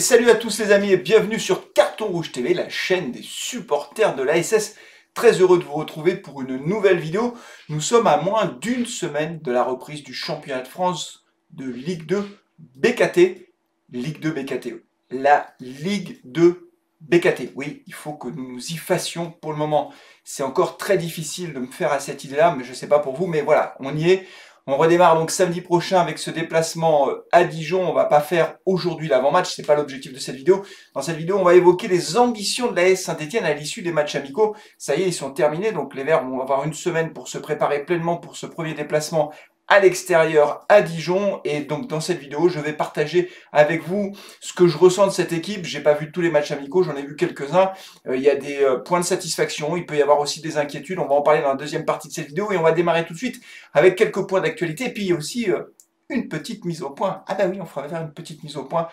salut à tous les amis et bienvenue sur Carton Rouge TV, la chaîne des supporters de l'ASS. Très heureux de vous retrouver pour une nouvelle vidéo. Nous sommes à moins d'une semaine de la reprise du championnat de France de Ligue 2 BKT. Ligue 2 BKT. La Ligue 2 BKT. Oui, il faut que nous nous y fassions pour le moment. C'est encore très difficile de me faire à cette idée-là, mais je ne sais pas pour vous, mais voilà, on y est. On redémarre donc samedi prochain avec ce déplacement euh, à Dijon. On va pas faire aujourd'hui l'avant-match, c'est pas l'objectif de cette vidéo. Dans cette vidéo, on va évoquer les ambitions de l'AS Saint-Etienne à l'issue des matchs amicaux. Ça y est, ils sont terminés, donc les Verts vont avoir une semaine pour se préparer pleinement pour ce premier déplacement à l'extérieur à Dijon. Et donc dans cette vidéo je vais partager avec vous ce que je ressens de cette équipe. J'ai pas vu tous les matchs amicaux j'en ai vu quelques-uns. Euh, il y a des euh, points de satisfaction il peut y avoir aussi des inquiétudes. On va en parler dans la deuxième partie de cette vidéo et on va démarrer tout de suite avec quelques points d'actualité. Et puis il y a aussi euh, une petite mise au point. Ah bah oui on fera faire une petite mise au point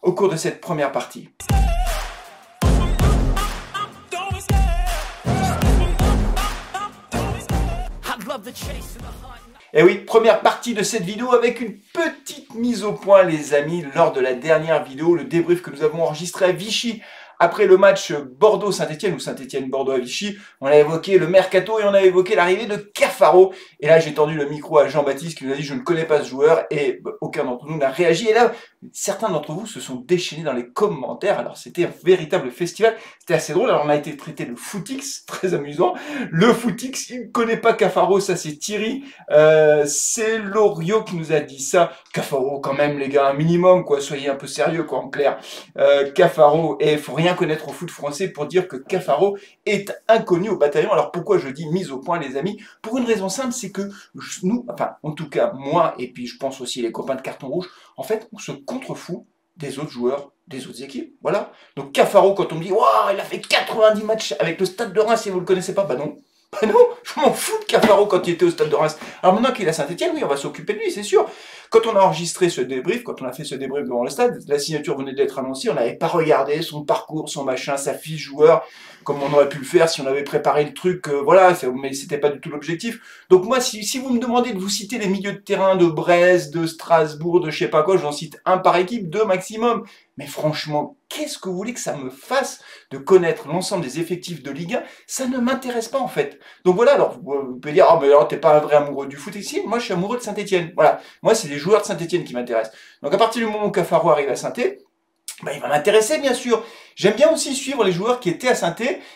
au cours de cette première partie Et oui, première partie de cette vidéo avec une petite mise au point les amis lors de la dernière vidéo, le débrief que nous avons enregistré à Vichy après le match Bordeaux-Saint-Etienne ou Saint-Etienne-Bordeaux à Vichy, on a évoqué le mercato et on a évoqué l'arrivée de Cafaro. Et là, j'ai tendu le micro à Jean-Baptiste qui nous a dit je ne connais pas ce joueur et aucun d'entre nous n'a réagi. Et là, certains d'entre vous se sont déchaînés dans les commentaires. Alors, c'était un véritable festival. C'était assez drôle. Alors, on a été traité de footix, très amusant. Le footix, il ne connaît pas Cafaro, ça c'est Thierry. Euh, c'est Loriot qui nous a dit ça. Cafaro, quand même, les gars, un minimum, quoi. Soyez un peu sérieux, quoi, en clair. Euh, Cafaro, et faut rien connaître au foot français pour dire que Cafaro est inconnu au bataillon. Alors pourquoi je dis mise au point les amis? Pour une raison simple, c'est que nous, enfin en tout cas moi et puis je pense aussi les copains de carton rouge, en fait on se contrefout des autres joueurs des autres équipes. Voilà. Donc Cafaro, quand on me dit Waouh, il a fait 90 matchs avec le stade de Reims et vous le connaissez pas, bah non. Bah non, je m'en fous de Cafaro quand il était au stade de Reims. Alors maintenant qu'il est à Saint-Etienne, oui, on va s'occuper de lui, c'est sûr. Quand on a enregistré ce débrief, quand on a fait ce débrief devant le stade, la signature venait d'être annoncée, on n'avait pas regardé son parcours, son machin, sa fiche joueur, comme on aurait pu le faire si on avait préparé le truc, euh, voilà, mais c'était pas du tout l'objectif. Donc moi, si, vous me demandez de vous citer les milieux de terrain de Brest, de Strasbourg, de je sais pas quoi, j'en cite un par équipe, deux maximum. Mais franchement, qu'est-ce que vous voulez que ça me fasse de connaître l'ensemble des effectifs de Ligue 1 Ça ne m'intéresse pas en fait. Donc voilà, alors vous, pouvez dire, ah mais alors t'es pas un vrai amoureux du foot ici, moi je suis amoureux de Saint-Etienne. Voilà, moi c'est les joueurs de Saint-Etienne qui m'intéressent. Donc à partir du moment où Cafaro arrive à saint bah, il va m'intéresser bien sûr. J'aime bien aussi suivre les joueurs qui étaient à saint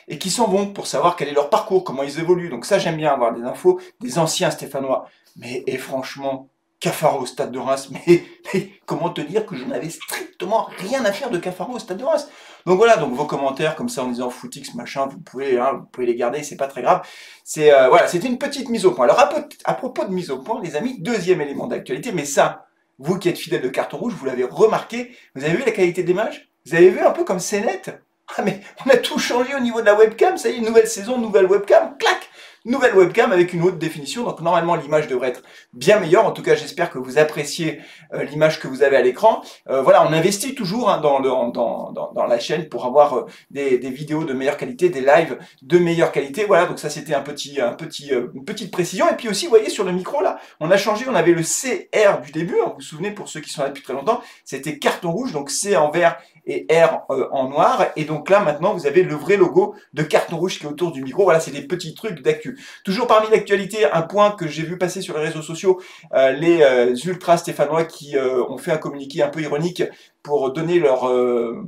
et qui s'en vont pour savoir quel est leur parcours, comment ils évoluent. Donc ça j'aime bien avoir des infos des anciens Stéphanois. Mais et franchement, Cafaro au stade de Reims, mais, comment te dire que je n'avais strictement rien à faire de Cafaro au stade de Reims? Donc voilà, donc vos commentaires comme ça en disant footix machin, vous pouvez, hein, vous pouvez les garder, c'est pas très grave. C'est euh, voilà, c'était une petite mise au point. Alors à, propos de mise au point, les amis, deuxième élément d'actualité, mais ça, vous qui êtes fidèles de carton rouge, vous l'avez remarqué. Vous avez vu la qualité des Vous avez vu un peu comme c'est net? Ah mais on a tout changé au niveau de la webcam, ça y est, nouvelle saison, nouvelle webcam, clac nouvelle webcam avec une haute définition. Donc normalement l'image devrait être bien meilleure. En tout cas j'espère que vous appréciez euh, l'image que vous avez à l'écran. Euh, voilà, on investit toujours hein, dans, la chaîne pour avoir euh, des, vidéos de meilleure qualité, des lives de meilleure qualité. Voilà, donc ça c'était un petit, un petit, une petite précision. Et puis aussi, vous voyez sur le micro là, on a changé, on avait le CR du début. Vous vous souvenez pour ceux qui sont là depuis très longtemps, c'était carton rouge, donc C en vert et R en noir. Et donc là maintenant vous avez le vrai logo de carton rouge qui est autour du micro. Voilà, c'est des petits trucs d'actu. Toujours parmi l'actualité, un point que j'ai vu passer sur les réseaux sociaux, euh, les euh, ultras stéphanois qui euh, ont fait un communiqué un peu ironique pour donner leur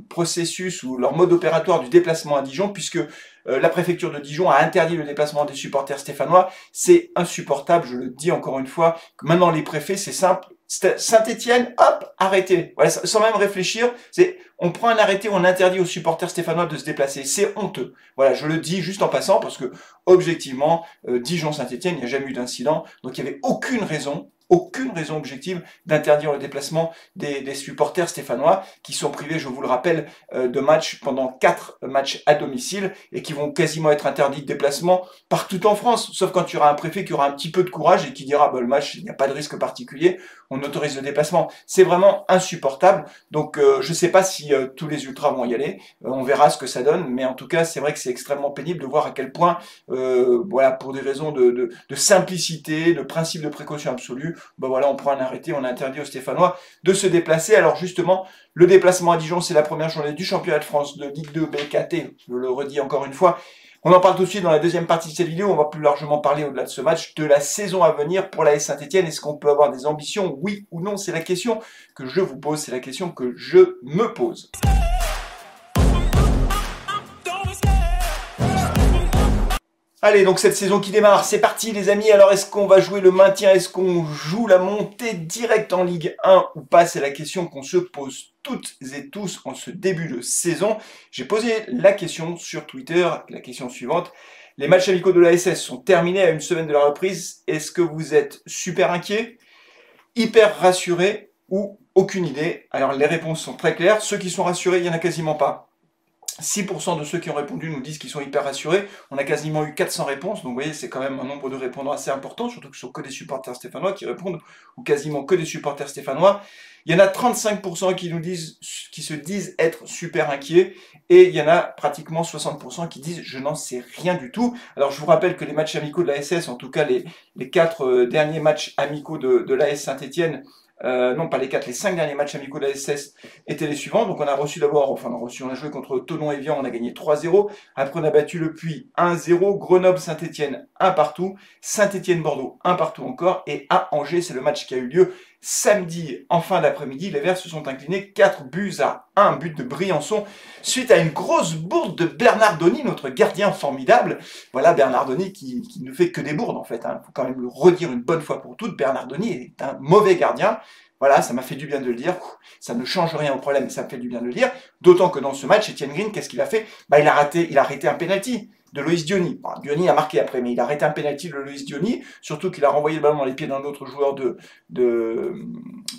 processus ou leur mode opératoire du déplacement à Dijon, puisque la préfecture de Dijon a interdit le déplacement des supporters stéphanois. C'est insupportable, je le dis encore une fois. Maintenant, les préfets, c'est simple, Saint-Étienne, hop. Voilà, sans même réfléchir, on prend un arrêté, on interdit aux supporters stéphanois de se déplacer. C'est honteux. Voilà, je le dis juste en passant parce que objectivement, euh, Dijon-Saint-Étienne, il n'y a jamais eu d'incident, donc il n'y avait aucune raison aucune raison objective d'interdire le déplacement des, supporters stéphanois qui sont privés, je vous le rappelle, euh, de matchs pendant quatre matchs à domicile et qui vont quasiment être interdits de déplacement partout en France, sauf quand tu auras un préfet qui aura un petit peu de courage et qui dira bah, le match, il n'y a pas de risque particulier, on autorise le déplacement. C'est vraiment insupportable. Donc euh, je ne sais pas si euh, tous les ultras vont y aller, on verra ce que ça donne, mais en tout cas c'est vrai que c'est extrêmement pénible de voir à quel point, voilà, pour des raisons de, de simplicité, de principe de précaution absolue, ben voilà, on prend un arrêté, on interdit aux Stéphanois de se déplacer. Alors justement, le déplacement à Dijon, c'est la première journée du championnat de France de Ligue 2 BKT, je le redis encore une fois. On en parle tout de suite dans la deuxième partie de cette vidéo. On va plus largement parler au-delà de ce match de la saison à venir pour la S Saint-Etienne. Est-ce qu'on peut avoir des ambitions? Oui ou non? C'est la question que je vous pose, c'est la question que je me pose. Allez, donc cette saison qui démarre, c'est parti les amis. Alors est-ce qu'on va jouer le maintien? Est-ce qu'on joue la montée directe en Ligue 1 ou pas? C'est la question qu'on se pose toutes et tous en ce début de saison. J'ai posé la question sur Twitter, la question suivante. Les matchs amicaux de la SS sont terminés à une semaine de la reprise. Est-ce que vous êtes super inquiet, hyper rassuré ou aucune idée? Alors les réponses sont très claires. Ceux qui sont rassurés, il n'y en a quasiment pas. 6% de ceux qui ont répondu nous disent qu'ils sont hyper rassurés. On a quasiment eu 400 réponses, donc vous voyez, c'est quand même un nombre de répondants assez important, surtout que ce sont que des supporters stéphanois qui répondent, ou quasiment que des supporters stéphanois. Il y en a 35% qui nous disent, qui se disent être super inquiets, et il y en a pratiquement 60% qui disent je n'en sais rien du tout. Alors je vous rappelle que les matchs amicaux de la SS, en tout cas les, les quatre euh, derniers matchs amicaux de, de l'AS Saint-Etienne, euh, non pas les quatre, les cinq derniers matchs amicaux de la SS étaient les suivants. Donc on a reçu d'abord, enfin on a reçu, on a joué contre Tonon et Vian, on a gagné 3-0. Après on a battu le Puy 1-0, Grenoble-Saint-Etienne 1 partout, Saint-Etienne-Bordeaux 1 partout encore, et à Angers, c'est le match qui a eu lieu samedi en fin d'après-midi. Les Verts se sont inclinés 4 buts à 1, but de Briançon, suite à une grosse bourde de Bernardoni, notre gardien formidable. Voilà Bernardoni qui, qui ne fait que des bourdes en fait. Il hein. faut quand même le redire une bonne fois pour toutes. Bernardoni est un mauvais gardien. Voilà, ça m'a fait du bien de le dire. Ça ne change rien au problème, mais ça me fait du bien de le dire. D'autant que dans ce match, Etienne Green, qu'est-ce qu'il a fait? Bah, il a raté, il a arrêté un penalty de Loïs Diony. Diony a marqué après, mais il a arrêté un penalty de Loïs Diony, surtout qu'il a renvoyé le ballon dans les pieds d'un autre joueur de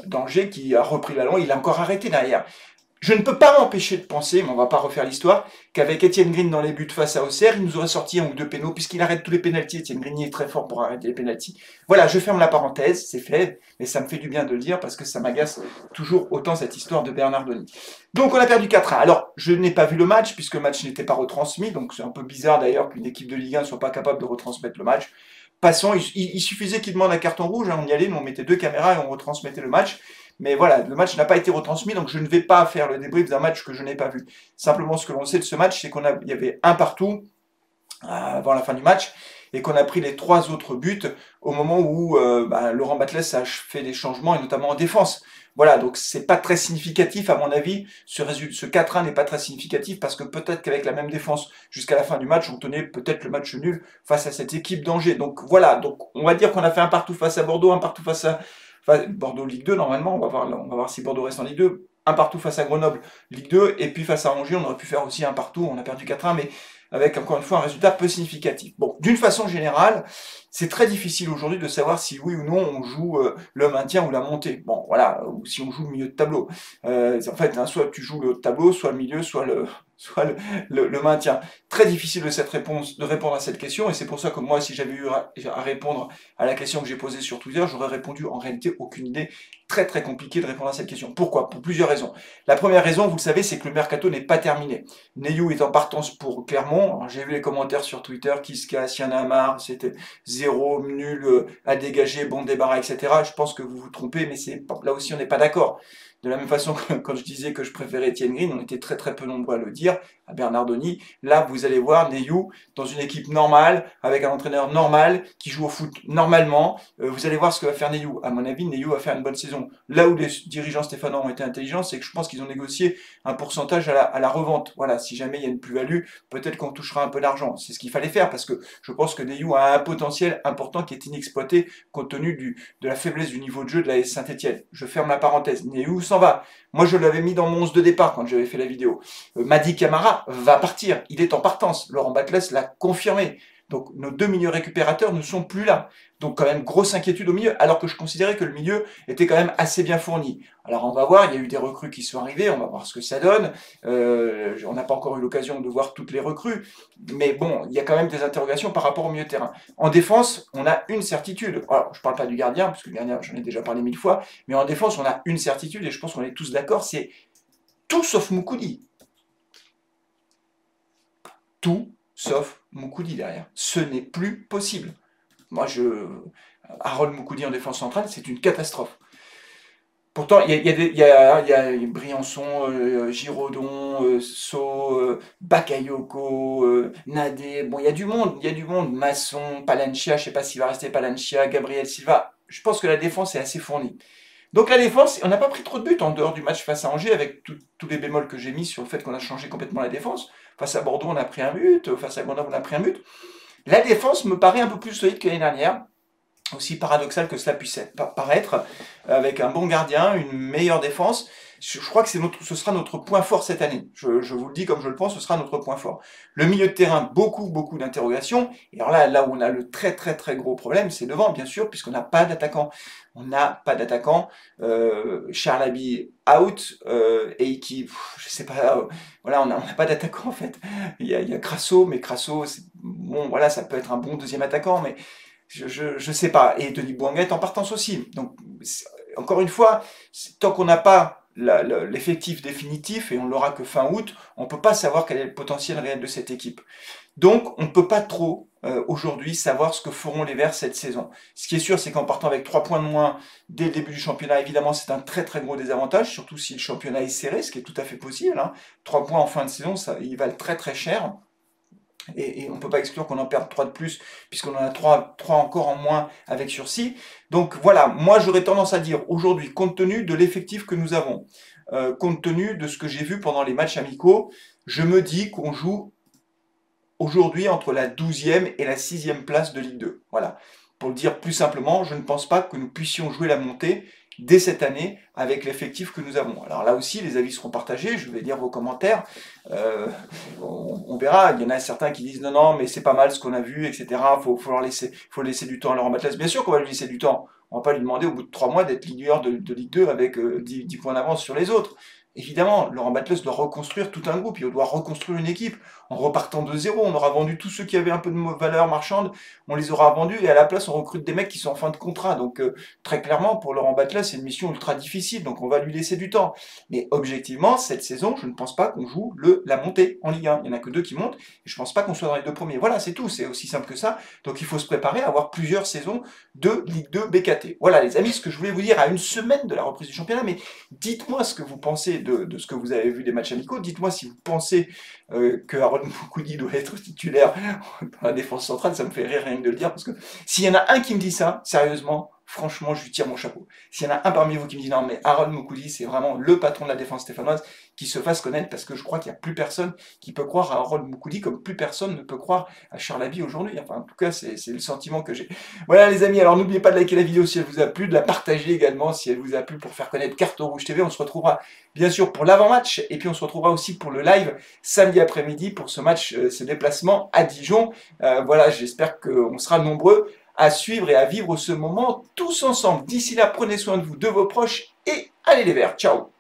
d'Angers qui a repris le ballon. Il a encore arrêté derrière. Je ne peux pas m'empêcher de penser, mais on va pas refaire l'histoire, qu'avec Etienne Green dans les buts face à Auxerre, il nous aurait sorti un ou deux pénaux, puisqu'il arrête tous les pénalties. Etienne Green est très fort pour arrêter les pénalties. Voilà, je ferme la parenthèse, c'est fait, mais ça me fait du bien de le dire, parce que ça m'agace toujours autant cette histoire de Bernard. Donc on a perdu 4 1. Alors, je n'ai pas vu le match, puisque le match n'était pas retransmis, donc c'est un peu bizarre d'ailleurs qu'une équipe de Ligue 1 ne soit pas capable de retransmettre le match. Passons, il, suffisait qu'il demande un carton rouge, hein, on y allait, on mettait deux caméras et on retransmettait le match. Mais voilà, le match n'a pas été retransmis, donc je ne vais pas faire le débrief d'un match que je n'ai pas vu. Simplement, ce que l'on sait de ce match, c'est qu'on y avait un partout euh, avant la fin du match et qu'on a pris les trois autres buts au moment où euh, bah, Laurent Batles a fait des changements, et notamment en défense. Voilà, donc c'est pas très significatif à mon avis. Ce, ce 4-1 n'est pas très significatif parce que peut-être qu'avec la même défense jusqu'à la fin du match, on tenait peut-être le match nul face à cette équipe d'Angers. Donc voilà, donc on va dire qu'on a fait un partout face à Bordeaux, un partout face à Bordeaux Ligue 2, normalement, on va, voir, si Bordeaux reste en Ligue 2. Un partout face à Grenoble, Ligue 2, et puis face à Angers, on aurait pu faire aussi un partout, on a perdu 4-1, mais avec encore une fois un résultat peu significatif. Bon, d'une façon générale, c'est très difficile aujourd'hui de savoir si oui ou non on joue euh, le maintien ou la montée. Bon, voilà, ou si on joue le milieu de tableau. Euh, en fait, hein, soit tu joues le tableau, soit le milieu, soit le, soit le, maintien. Très difficile de, cette réponse, de répondre à cette question, et c'est pour ça que moi, si j'avais eu à, répondre à la question que j'ai posée sur Twitter, j'aurais répondu en réalité aucune idée. Très très compliqué de répondre à cette question. Pourquoi? Pour plusieurs raisons. La première raison, vous le savez, c'est que le mercato n'est pas terminé. Neyou est en partance pour Clermont. J'ai vu les commentaires sur Twitter, qui se y en a marre, c'était zéro, nul, euh, à dégager, bon débarras, etc. Je pense que vous vous trompez, mais là aussi on n'est pas d'accord. De la même façon que quand je disais que je préférais Etienne Green, on était très très peu nombreux à le dire, à Bernardoni. Là, vous allez voir Neyou dans une équipe normale, avec un entraîneur normal, qui joue au foot normalement. Euh, vous allez voir ce que va faire Neyou. À mon avis, Neyou va faire une bonne saison. Là où les dirigeants stéphanois ont été intelligents, c'est que je pense qu'ils ont négocié un pourcentage à la, revente. Voilà, si jamais il y a une plus-value, peut-être qu'on touchera un peu d'argent. C'est ce qu'il fallait faire, parce que je pense que Neyou a un potentiel important qui est inexploité, compte tenu de la faiblesse du niveau de jeu de la Saint-Etienne. Je ferme la parenthèse. Neyou Moi, je l'avais mis dans mon 11 de départ quand j'avais fait la vidéo. Euh, Madi Camara va partir. Il est en partance. Laurent Batles l'a confirmé. Donc nos deux milieux récupérateurs ne sont plus là. Donc quand même grosse inquiétude au milieu, alors que je considérais que le milieu était quand même assez bien fourni. Alors on va voir, il y a eu des recrues qui sont arrivées, on va voir ce que ça donne. Euh, on n'a pas encore eu l'occasion de voir toutes les recrues, mais bon, il y a quand même des interrogations par rapport au milieu terrain. En défense, on a une certitude. Alors je ne parle pas du gardien, parce que le gardien, j'en ai déjà parlé mille fois, mais en défense, on a une certitude, et je pense qu'on est tous d'accord, c'est tout sauf Moukoudi. Tout sauf Moukoudi derrière. Ce n'est plus possible. moi, je, Harold Moukoudi en défense centrale, c'est une catastrophe. Pourtant, il y a, Briançon, euh, Giraudon, euh, So, euh, Bakayoko, Nadé. Bon, il y a du monde, il y a du monde. Masson, Palancia, je ne sais pas s'il va rester Palancia, Gabriel Silva. Je pense que la défense est assez fournie. Donc la défense, on n'a pas pris trop de buts en dehors du match face à Angers, avec tous les bémols que j'ai mis sur le fait qu'on a changé complètement la défense. Face à Bordeaux, on a pris un but. Face à Gonda, on a pris un but. La défense me paraît un peu plus solide que l'année dernière aussi paradoxal que cela puisse paraître, avec un bon gardien, une meilleure défense. Je, crois que notre, ce sera notre point fort cette année. Je, vous le dis comme je le pense, ce sera notre point fort. Le milieu de terrain, beaucoup, beaucoup d'interrogations. Et alors là, là où on a le très, très, très gros problème, c'est devant, bien sûr, puisqu'on n'a pas d'attaquant. On n'a pas d'attaquant. Euh, Charles Abbey out, euh, et qui, je sais pas, voilà, on n'a pas d'attaquant en fait. Il y a, il y a Crasso, mais Crasso, bon, voilà, ça peut être un bon deuxième attaquant, mais je, je, sais pas. Et Denis Bouanga est en partance aussi. Donc, encore une fois, tant qu'on n'a pas l'effectif définitif, et on l'aura que fin août, on ne peut pas savoir quel est le potentiel réel de cette équipe. Donc, on ne peut pas trop, euh, aujourd'hui, savoir ce que feront les Verts cette saison. Ce qui est sûr, c'est qu'en partant avec 3 points de moins dès le début du championnat, évidemment, c'est un très très gros désavantage, surtout si le championnat est serré, ce qui est tout à fait possible. Hein. 3 points en fin de saison, ça, ils valent très très cher. Et, on ne peut pas exclure qu'on en perde 3 de plus, puisqu'on en a 3, 3 encore en moins avec sursis. Donc voilà, moi j'aurais tendance à dire aujourd'hui, compte tenu de l'effectif que nous avons, euh, compte tenu de ce que j'ai vu pendant les matchs amicaux, je me dis qu'on joue aujourd'hui entre la 12e et la 6e place de Ligue 2. Voilà. Pour le dire plus simplement, je ne pense pas que nous puissions jouer la montée dès cette année avec l'effectif que nous avons. Alors là aussi, les avis seront partagés, je vais lire vos commentaires. Euh, on, verra, il y en a certains qui disent non, non, mais c'est pas mal ce qu'on a vu, etc. Il faut, laisser, faut laisser du temps à Laurent Batles. Bien sûr qu'on va lui laisser du temps. On va pas lui demander au bout de trois mois d'être leader de, Ligue 2 avec 10, euh, points d'avance sur les autres. Évidemment, Laurent Batles doit reconstruire tout un groupe, il doit reconstruire une équipe en repartant de zéro. On aura vendu tous ceux qui avaient un peu de valeur marchande, on les aura vendus et à la place on recrute des mecs qui sont en fin de contrat. Donc euh, très clairement, pour Laurent Batles, c'est une mission ultra difficile, donc on va lui laisser du temps. Mais objectivement, cette saison, je ne pense pas qu'on joue la montée en Ligue 1. Il n'y en a que deux qui montent, et je ne pense pas qu'on soit dans les deux premiers. Voilà, c'est tout, c'est aussi simple que ça. Donc il faut se préparer à avoir plusieurs saisons de Ligue 2 BKT. Voilà les amis, ce que je voulais vous dire à une semaine de la reprise du championnat, mais dites-moi ce que vous pensez de, ce que vous avez vu des matchs amicaux. Dites-moi si vous pensez euh, que Aaron Moukoudi doit être titulaire dans la défense centrale. Ça me fait rire rien que de le dire, parce que s'il y en a un qui me dit ça, sérieusement, franchement, je lui tire mon chapeau. S'il y en a un parmi vous qui me dit non, mais Aaron Moukoudi, c'est vraiment le patron de la défense stéphanoise, qui se fasse connaître, parce que je crois qu'il n'y a plus personne qui peut croire à Aaron Moukoudi comme plus personne ne peut croire à Charles Abbey aujourd'hui. Enfin, en tout cas, c'est le sentiment que j'ai. Voilà, les amis, alors n'oubliez pas de liker la vidéo si elle vous a plu, de la partager également si elle vous a plu pour faire connaître Carte Rouge TV. On se retrouvera bien sûr pour l'avant-match, et puis on se retrouvera aussi pour le live samedi après-midi pour ce match, euh, ce déplacement à Dijon. Euh, voilà, j'espère qu'on sera nombreux à suivre et à vivre ce moment tous ensemble. D'ici là, prenez soin de vous, de vos proches et allez les verts. Ciao